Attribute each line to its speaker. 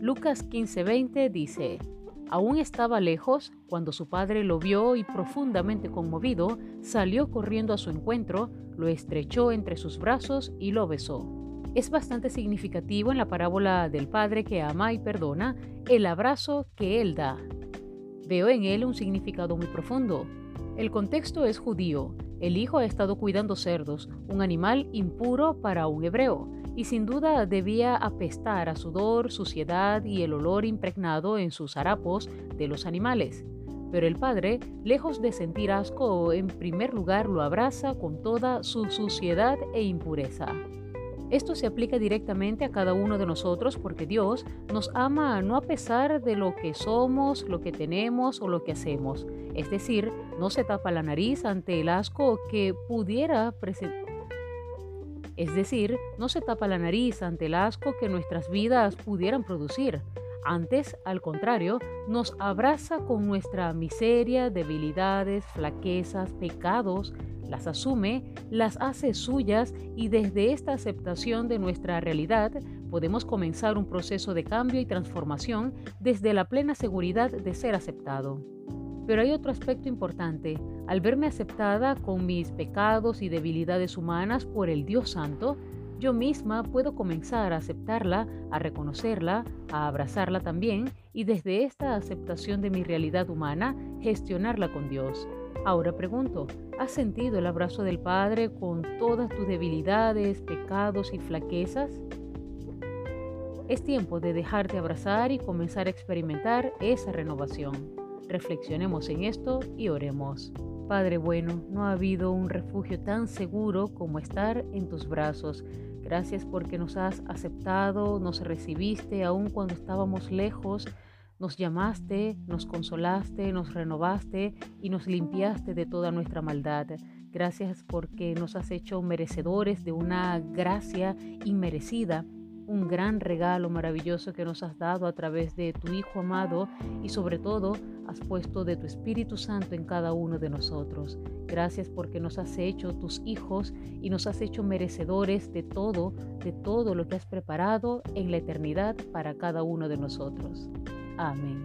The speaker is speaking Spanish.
Speaker 1: Lucas 15:20 dice, Aún estaba lejos cuando su padre lo vio y profundamente conmovido, salió corriendo a su encuentro, lo estrechó entre sus brazos y lo besó. Es bastante significativo en la parábola del padre que ama y perdona el abrazo que él da. Veo en él un significado muy profundo. El contexto es judío. El hijo ha estado cuidando cerdos, un animal impuro para un hebreo, y sin duda debía apestar a sudor, suciedad y el olor impregnado en sus harapos de los animales. Pero el padre, lejos de sentir asco, en primer lugar lo abraza con toda su suciedad e impureza. Esto se aplica directamente a cada uno de nosotros porque Dios nos ama no a pesar de lo que somos, lo que tenemos o lo que hacemos. Es decir, no se tapa la nariz ante el asco que pudiera presentar. Es decir, no se tapa la nariz ante el asco que nuestras vidas pudieran producir. Antes, al contrario, nos abraza con nuestra miseria, debilidades, flaquezas, pecados, las asume, las hace suyas y desde esta aceptación de nuestra realidad podemos comenzar un proceso de cambio y transformación desde la plena seguridad de ser aceptado. Pero hay otro aspecto importante. Al verme aceptada con mis pecados y debilidades humanas por el Dios Santo, yo misma puedo comenzar a aceptarla, a reconocerla, a abrazarla también y desde esta aceptación de mi realidad humana gestionarla con Dios. Ahora pregunto, ¿has sentido el abrazo del Padre con todas tus debilidades, pecados y flaquezas? Es tiempo de dejarte abrazar y comenzar a experimentar esa renovación. Reflexionemos en esto y oremos. Padre bueno, no ha habido un refugio tan seguro como estar en tus brazos. Gracias porque nos has aceptado, nos recibiste aun cuando estábamos lejos nos llamaste, nos consolaste, nos renovaste y nos limpiaste de toda nuestra maldad. Gracias porque nos has hecho merecedores de una gracia inmerecida, un gran regalo maravilloso que nos has dado a través de tu Hijo amado y sobre todo has puesto de tu Espíritu Santo en cada uno de nosotros. Gracias porque nos has hecho tus hijos y nos has hecho merecedores de todo, de todo lo que has preparado en la eternidad para cada uno de nosotros. Amén.